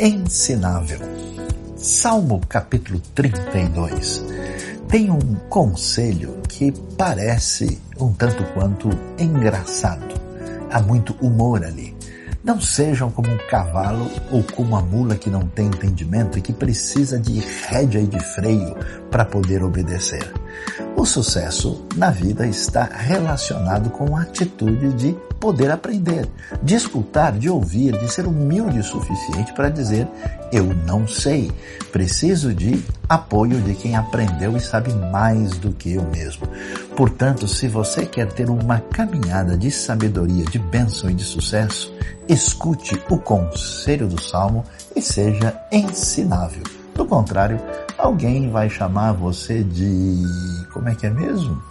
ensinável. Salmo capítulo 32 tem um conselho que parece um tanto quanto engraçado. Há muito humor ali. Não sejam como um cavalo ou como uma mula que não tem entendimento e que precisa de rédea e de freio para poder obedecer. O sucesso na vida está relacionado com a atitude de poder aprender, de escutar, de ouvir, de ser humilde o suficiente para dizer eu não sei, preciso de apoio de quem aprendeu e sabe mais do que eu mesmo. Portanto, se você quer ter uma caminhada de sabedoria, de bênção e de sucesso, escute o conselho do Salmo e seja ensinável. Do contrário, alguém vai chamar você de. Como é que é mesmo?